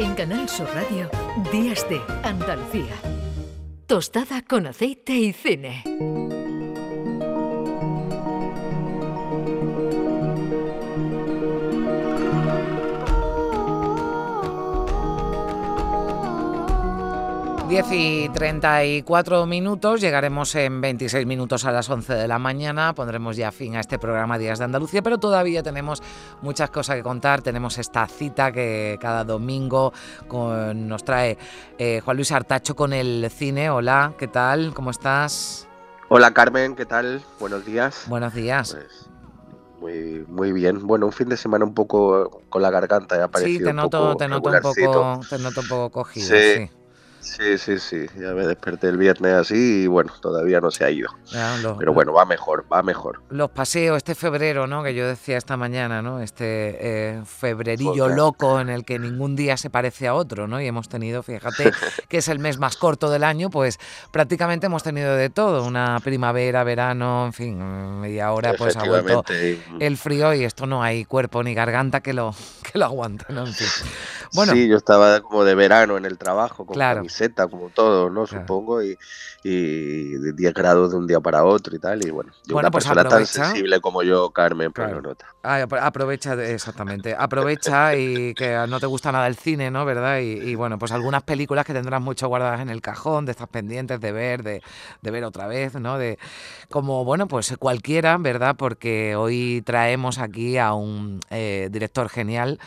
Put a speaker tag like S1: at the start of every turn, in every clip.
S1: En Canal Sur Radio, Días de Andalucía. Tostada con aceite y cine.
S2: 10 y 34 minutos, llegaremos en 26 minutos a las 11 de la mañana, pondremos ya fin a este programa Días de Andalucía, pero todavía tenemos muchas cosas que contar, tenemos esta cita que cada domingo nos trae eh, Juan Luis Artacho con el cine. Hola, ¿qué tal? ¿Cómo estás?
S3: Hola Carmen, ¿qué tal? Buenos días.
S2: Buenos días.
S3: Pues, muy, muy bien. Bueno, un fin de semana un poco con la garganta. Ha
S2: sí, te noto, te noto, un poco, te noto un poco cogido. sí.
S3: Sí, sí, sí. Ya me desperté el viernes así y bueno, todavía no se ha ido. Pero bueno, va mejor, va mejor.
S2: Los paseos, este febrero, ¿no? Que yo decía esta mañana, ¿no? Este eh, febrerillo loco en el que ningún día se parece a otro, ¿no? Y hemos tenido, fíjate, que es el mes más corto del año, pues prácticamente hemos tenido de todo. Una primavera, verano, en fin, media hora pues ha vuelto el frío y esto no hay cuerpo ni garganta que lo, que lo aguante, ¿no? En fin.
S3: Bueno, sí, yo estaba como de verano en el trabajo, con camiseta, como todo, ¿no? Supongo, y, y de 10 grados de un día para otro y tal. Y bueno, yo una pues persona tan sensible como yo, Carmen, pues lo nota.
S2: aprovecha, exactamente. Aprovecha y que no te gusta nada el cine, ¿no? ¿Verdad? Y, bueno, pues algunas películas que tendrás mucho guardadas en el cajón, de estas pendientes de ver, de, de ver otra vez, ¿no? De como, bueno, pues cualquiera, ¿verdad? Porque hoy traemos aquí a un eh, director genial.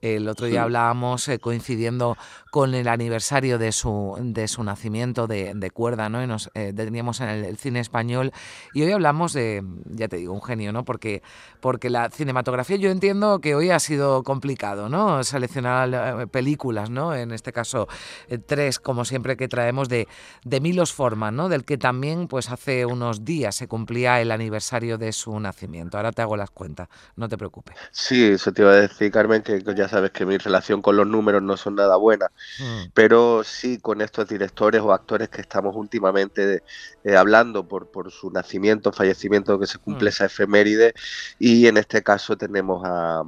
S2: El otro día hablábamos eh, coincidiendo con el aniversario de su, de su nacimiento de, de Cuerda, ¿no? Y nos eh, deteníamos en el, cine español. Y hoy hablamos de, ya te digo, un genio, ¿no? Porque, porque la cinematografía yo entiendo que hoy ha sido complicado, ¿no? Seleccionar eh, películas, ¿no? En este caso, eh, tres, como siempre que traemos, de, de Milos Forman, ¿no? Del que también, pues hace unos días se cumplía el aniversario de su nacimiento. Ahora te hago las cuentas, no te preocupes.
S3: Sí, eso te iba a decir, Carmen, que ya sabes que mi relación con los números no son nada buena. Mm. Pero sí, con estos directores o actores que estamos últimamente eh, hablando por, por su nacimiento, fallecimiento, que se cumple mm. esa efeméride. Y en este caso tenemos a,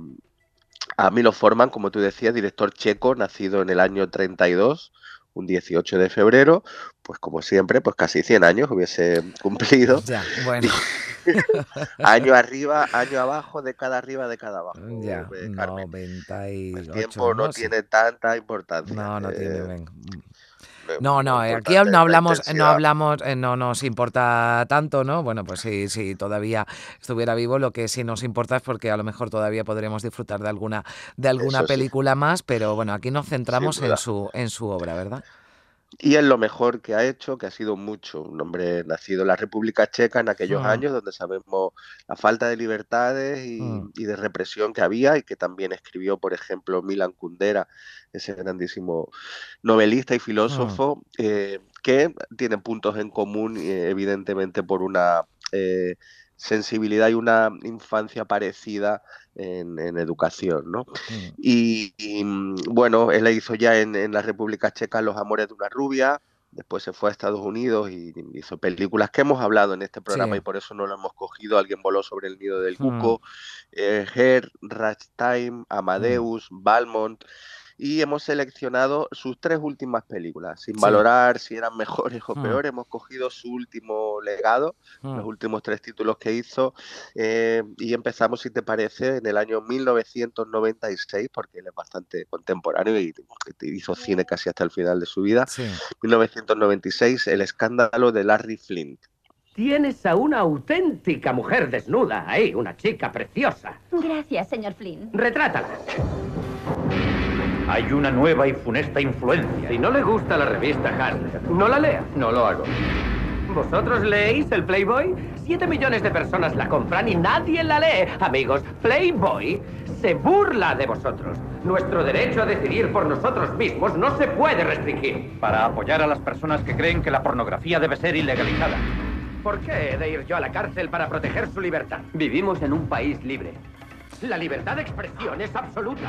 S3: a Milo Forman, como tú decías, director checo, nacido en el año 32 un 18 de febrero, pues como siempre, pues casi 100 años hubiese cumplido.
S2: Ya, bueno.
S3: año arriba, año abajo, de cada arriba, de cada abajo.
S2: Ya, 98,
S3: El tiempo no, tiene tanta importancia.
S2: No, no tiene. Eh, no, no, aquí no hablamos, no hablamos, eh, no nos importa tanto, ¿no? Bueno, pues si, si todavía estuviera vivo, lo que sí nos importa es porque a lo mejor todavía podremos disfrutar de alguna, de alguna película más, pero bueno, aquí nos centramos en su, en su obra, ¿verdad?
S3: Y es lo mejor que ha hecho, que ha sido mucho. Un hombre nacido en la República Checa en aquellos mm. años, donde sabemos la falta de libertades mm. y, de represión que había, y que también escribió, por ejemplo, Milan Kundera, ese grandísimo novelista y filósofo, mm. eh, que tienen puntos en común, eh, evidentemente, por una eh, sensibilidad y una infancia parecida en, educación, ¿no? Mm. Y, mm, bueno, él hizo ya en, la República Checa Los Amores de una Rubia, después se fue a Estados Unidos y hizo películas que hemos hablado en este programa y por eso no lo hemos cogido. Alguien voló sobre el nido del cuco, mm. eh, Her, Time, Amadeus, Balmont y hemos seleccionado sus tres últimas películas, sin valorar si eran mejores o hmm. peores, hemos cogido su último legado, los hmm. últimos tres títulos que hizo, eh, y empezamos, si te parece, en el año 1996, porque él es bastante contemporáneo y hizo cine casi hasta el final de su vida. 1996, El escándalo de Larry Flint.
S4: Tienes a una auténtica mujer desnuda ahí, una chica preciosa.
S5: Gracias, señor Flynn.
S4: Retrátala.
S6: Hay una nueva y funesta influencia.
S4: Si no le gusta la revista Harler, no la lea.
S6: No lo hago.
S4: ¿Vosotros leéis el Playboy? Siete millones de personas la compran y nadie la lee. Amigos, Playboy se burla de vosotros. Nuestro derecho a decidir por nosotros mismos no se puede restringir.
S6: Para apoyar a las personas que creen que la pornografía debe ser ilegalizada.
S4: ¿Por qué he de ir yo a la cárcel para proteger su libertad?
S6: Vivimos en un país libre.
S4: La libertad de expresión es absoluta.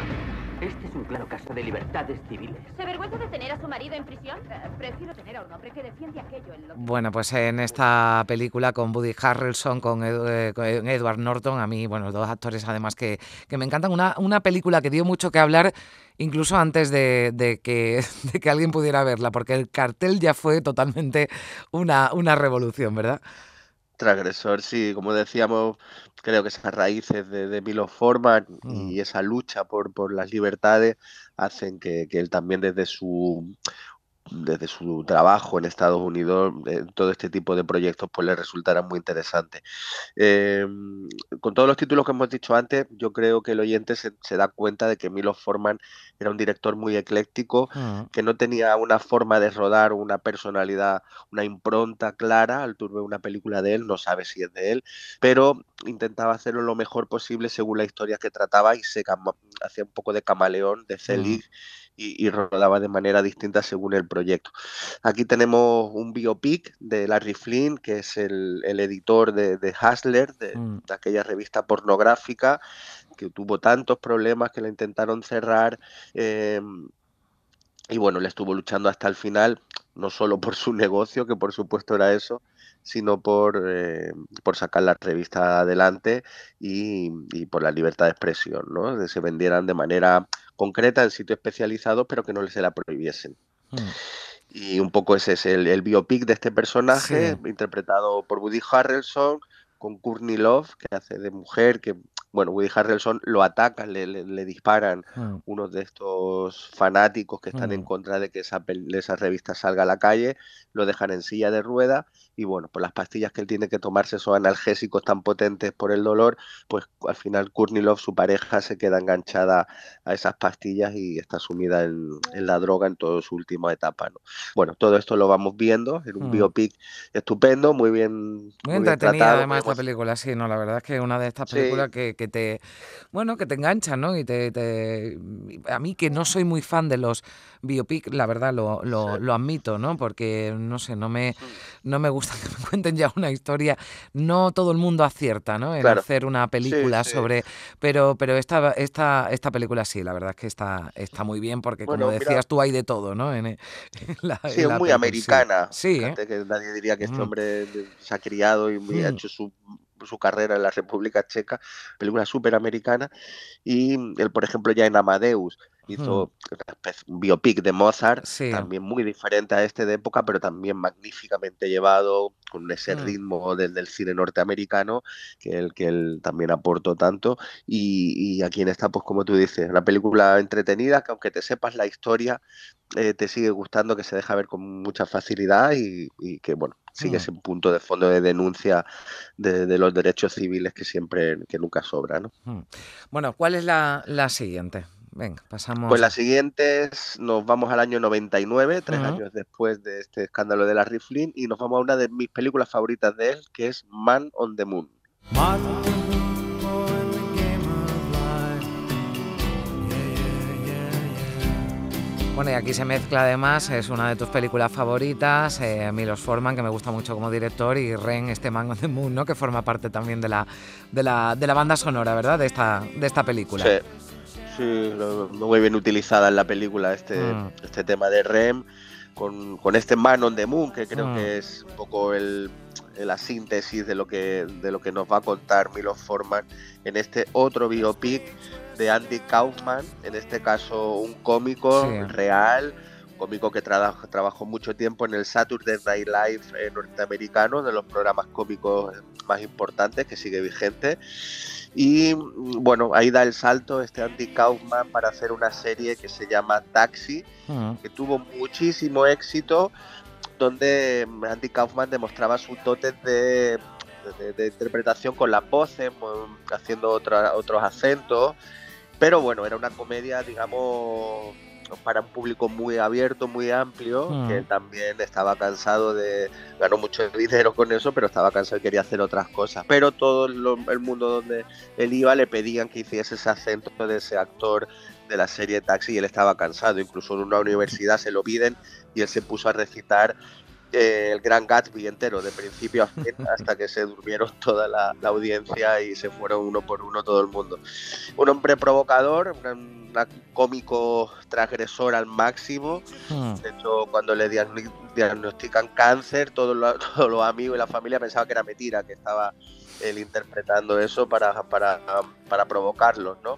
S6: Este es un claro caso de libertades civiles.
S5: ¿Se vergüenza de tener a su marido en prisión? Eh, prefiero tener a un hombre que defiende aquello en lo
S2: Bueno, pues en esta película con Woody Harrelson, con, eh, Edward Norton, a mí, bueno, dos actores además que, que me encantan. Una, una película que dio mucho que hablar incluso antes de, que, que, alguien pudiera verla, porque el cartel ya fue totalmente una, una revolución, ¿verdad?
S3: Transgresor, sí, como decíamos, creo que esas raíces de, de Milo Forman y mm. esa lucha por, por las libertades hacen que, que él también desde su desde su trabajo en Estados Unidos, eh, todo este tipo de proyectos pues le resultarán muy interesantes. Em, con todos los títulos que hemos dicho antes, yo creo que el oyente se, da cuenta de que Milo Forman era un director muy ecléctico, mm. que no tenía una forma de rodar, una personalidad, una impronta clara. Al turbe una película de él, no sabe si es de él, pero intentaba hacerlo lo mejor posible según la historia que trataba y se hacía un poco de camaleón, de Celig. Mm y, rodaba de manera distinta según el proyecto. Aquí tenemos un biopic de Larry Flynn, que es el, editor de, de Hustler, mm. de, aquella revista pornográfica, que tuvo tantos problemas que la intentaron cerrar. Em, y bueno, le estuvo luchando hasta el final, no solo por su negocio, que por supuesto era eso, sino por, eh, por sacar la revista adelante y, por la libertad de expresión, ¿no? que se vendieran de manera concreta en sitios especializados, pero que no se la prohibiesen. Hmm. Y un poco ese es el, biopic de este personaje, interpretado por Woody Harrelson, con Courtney Love, que hace de mujer, que bueno, Woody Harrelson lo atacan, le, disparan hmm. unos de estos fanáticos que están en contra de que esa, esa revista salga a la calle, lo dejan en silla de rueda y bueno, pues las pastillas que él tiene que tomarse son analgésicos tan potentes por el dolor, pues al final Kurnilov, su pareja, se queda enganchada a esas pastillas y está sumida en, la droga en toda su última etapa. ¿no? Bueno, todo esto lo vamos viendo en un hmm. biopic estupendo, muy bien,
S2: muy, entretenida además esta película, sí, no, la verdad es que es una de estas películas que que te, bueno, que te enganchan, ¿no? Y te, a mí que no soy muy fan de los biopic, la verdad lo, lo, admito, ¿no? Porque, no sé, no me, no me gusta que me cuenten ya una historia. No todo el mundo acierta, ¿no? En hacer una película sobre... Pero, pero esta, esta, esta película sí, la verdad es que está, está muy bien porque, como decías tú, hay de todo, ¿no? En,
S3: la, sí, es muy americana. Sí. ¿eh? que nadie diría que este hombre se ha criado y ha mm. hecho su su carrera en la República Checa, película súper americana, y él, por ejemplo, ya en Amadeus hizo un biopic de Mozart, también muy diferente a este de época, pero también magníficamente llevado, con ese mm. ritmo del, del, cine norteamericano, que él, que él también aportó tanto, y, y aquí en esta, pues como tú dices, una película entretenida, que aunque te sepas la historia, eh, te sigue gustando, que se deja ver con mucha facilidad y, que, bueno, sigue mm. ese punto de fondo de denuncia de, los derechos civiles que siempre, que nunca sobra, ¿no?
S2: Mm. Bueno, ¿cuál es la, siguiente? Venga, pasamos.
S3: Pues la siguiente es, nos vamos al año 99, tres años después de este escándalo de la Flynn, y nos vamos a una de mis películas favoritas de él, que es Man on the Moon.
S2: Bueno, y aquí se mezcla además, es una de tus películas favoritas, eh, Milos Forman, que me gusta mucho como director, y Ren, este Man on the Moon, ¿no? que forma parte también de la, de la, de la banda sonora, ¿verdad? De esta, de esta película.
S3: Sí, sí muy bien utilizada en la película este, mm. este tema de Rem, con, con, este Man on the Moon, que creo mm. que es un poco el, la síntesis de lo que de lo que nos va a contar Milos Forman en este otro biopic de Andy Kaufman, en este caso un cómico real, cómico que trabajó mucho tiempo en el Saturday Night Live eh, norteamericano, de los programas cómicos más importantes, que sigue vigente. Y bueno, ahí da el salto este Andy Kaufman para hacer una serie que se llama Taxi, que tuvo muchísimo éxito, donde Andy Kaufman demostraba su dote de, de, interpretación con las voces, haciendo otros acentos pero bueno, era una comedia, digamos, para un público muy abierto, muy amplio, mm. que también estaba cansado de, ganó mucho dinero con eso, pero estaba cansado y quería hacer otras cosas. Pero todo el mundo donde él iba le pedían que hiciese ese acento de ese actor de la serie Taxi y él estaba cansado. Incluso en una universidad se lo piden y él se puso a recitar el Gran Gatsby entero, de principio a fin, hasta que se durmieron toda la, audiencia y se fueron uno por uno todo el mundo. Un hombre provocador, un cómico transgresor al máximo. Hmm. De hecho, cuando le diagnostican cáncer, todos los, amigos y la familia pensaban que era mentira, que estaba él interpretando eso para, para, para provocarlos, ¿no?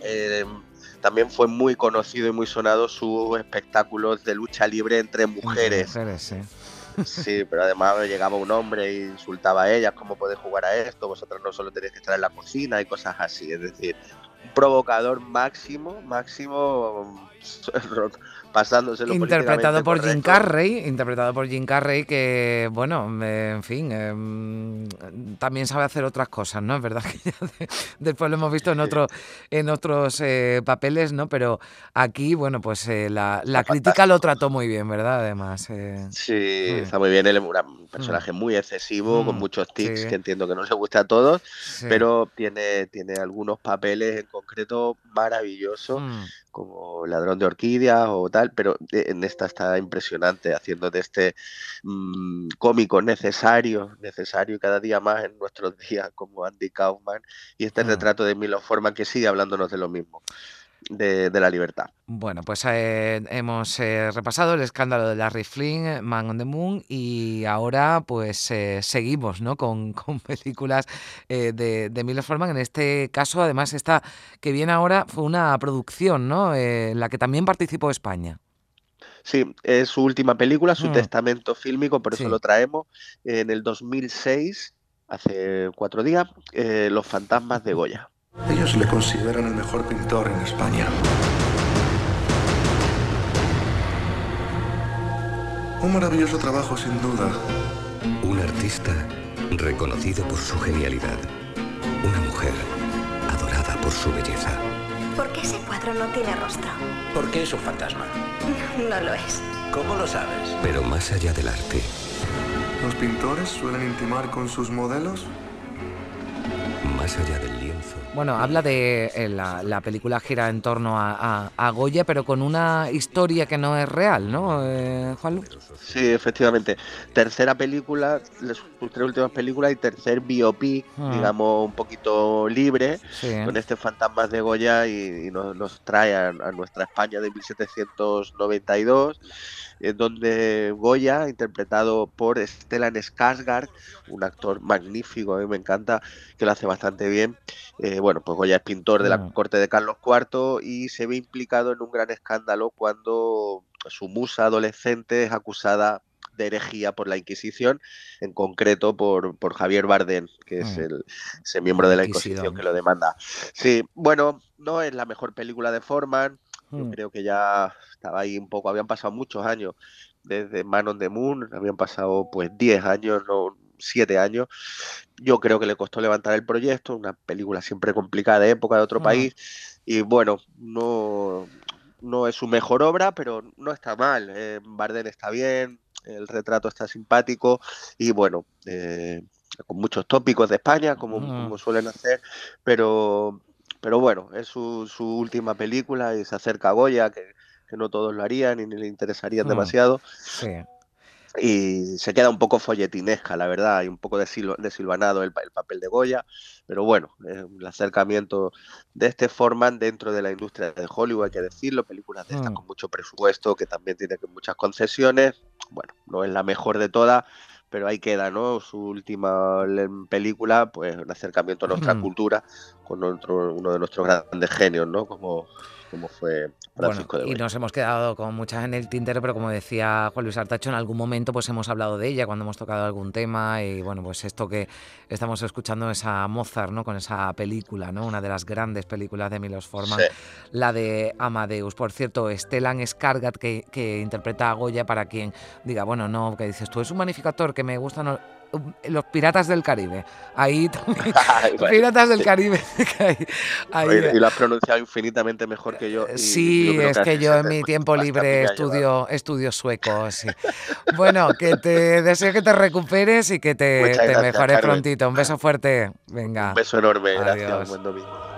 S3: Eh, también fue muy conocido y muy sonado sus espectáculos de lucha libre entre mujeres. sí. pero además llegaba un hombre e insultaba a ellas, ¿cómo podéis jugar a esto? Vosotros no solo tenéis que estar en la cocina y cosas así. Es decir, provocador máximo, máximo pasándoselo
S2: interpretado por Jim Carrey interpretado por Jim Carrey que bueno en fin em, también sabe hacer otras cosas no es verdad que después lo hemos visto en otro en otros eh, papeles no pero aquí bueno pues eh, la, crítica lo trató muy bien verdad además
S3: eh. sí mm. está muy bien él es un personaje mm. muy excesivo con mm, muchos tics que entiendo que no le gusta a todos pero tiene tiene algunos papeles concreto maravillosos como ladrón de orquídeas o tal, pero en esta está impresionante, haciendo de este mm, cómico necesario, necesario cada día más en nuestros días, como Andy Kaufman, y este mm. retrato de Milo Forman que sigue hablándonos de lo mismo de, la libertad.
S2: Bueno, pues eh, hemos eh, repasado el escándalo de Larry Flynn, Man on the Moon, y ahora pues eh, seguimos ¿no? con, películas de, de Milos Forman. En este caso, además, esta que viene ahora fue una producción ¿no? en la que también participó España.
S3: Sí, es su última película, su mm. testamento fílmico, por eso lo traemos. En el 2006, hace cuatro días, Los fantasmas de Goya.
S7: Ellos le consideran el mejor pintor en España. Un maravilloso trabajo, sin duda.
S8: Un artista reconocido por su genialidad. Una mujer adorada por su belleza.
S9: ¿Por qué ese cuadro no tiene rostro?
S10: Porque es un fantasma.
S9: No lo es.
S10: ¿Cómo lo sabes?
S8: Pero más allá del arte.
S7: ¿Los pintores suelen intimar con sus modelos?
S8: Más allá del
S2: bueno, habla de eh, la, película gira en torno a, Goya, pero con una historia que no es real, ¿no, eh, Juan
S3: Sí, efectivamente. Tercera película, sus tres últimas películas y tercer biopic, ah. digamos, un poquito libre, con este Fantasmas de Goya y, nos, trae a, a, nuestra España de 1792 en donde Goya, interpretado por Stellan Skarsgård, un actor magnífico, a mí me encanta, que lo hace bastante bien. Eh, bueno, pues Goya es pintor de la corte de Carlos IV y se ve implicado en un gran escándalo cuando su musa adolescente es acusada de herejía por la Inquisición, en concreto por, por Javier Bardem, que es mm. el, ese miembro de la Inquisición que lo demanda. Sí, bueno, no es la mejor película de Forman, yo mm. creo que ya estaba ahí un poco, habían pasado muchos años desde Man on the Moon, habían pasado pues 10 años, no 7 años. Yo creo que le costó levantar el proyecto, una película siempre complicada de época de otro país y bueno, no no es su mejor obra, pero no está mal. Eh, Barden está bien, el retrato está simpático y bueno, eh, con muchos tópicos de España, como, como suelen hacer, pero pero bueno, es su, última película y se acerca a Goya, que, no todos lo harían y ni le interesarían demasiado. Y se queda un poco folletinesca, la verdad, y un poco desilvanado el, el papel de Goya, pero bueno, es un acercamiento de este Forman dentro de la industria de Hollywood, hay que decirlo, películas de estas mm. con mucho presupuesto, que también tiene muchas concesiones, bueno, no es la mejor de todas, pero ahí queda, ¿no? Su última película, pues un acercamiento a nuestra cultura con otro, uno de nuestros grandes genios, ¿no? Como, como fue Francisco
S2: Y nos hemos quedado con muchas en el tintero, pero como decía Juan Luis Artacho, en algún momento pues hemos hablado de ella cuando hemos tocado algún tema y bueno, pues esto que estamos escuchando es a Mozart, ¿no? Con esa película, ¿no? Una de las grandes películas de Milos Forman, la de Amadeus. Por cierto, Stellan Skargat, que, que interpreta a Goya, para quien diga, bueno, no, que dices tú, es un magnificador que me gusta, no, los Piratas del Caribe. Ahí también. Piratas del Caribe.
S3: Y lo has pronunciado infinitamente mejor que yo.
S2: sí, es que, yo en mi tiempo libre estudio, estudio sueco. Bueno, que te deseo que te recuperes y que te, mejores prontito. Un beso fuerte. Venga.
S3: Un beso enorme. Gracias. Buen domingo.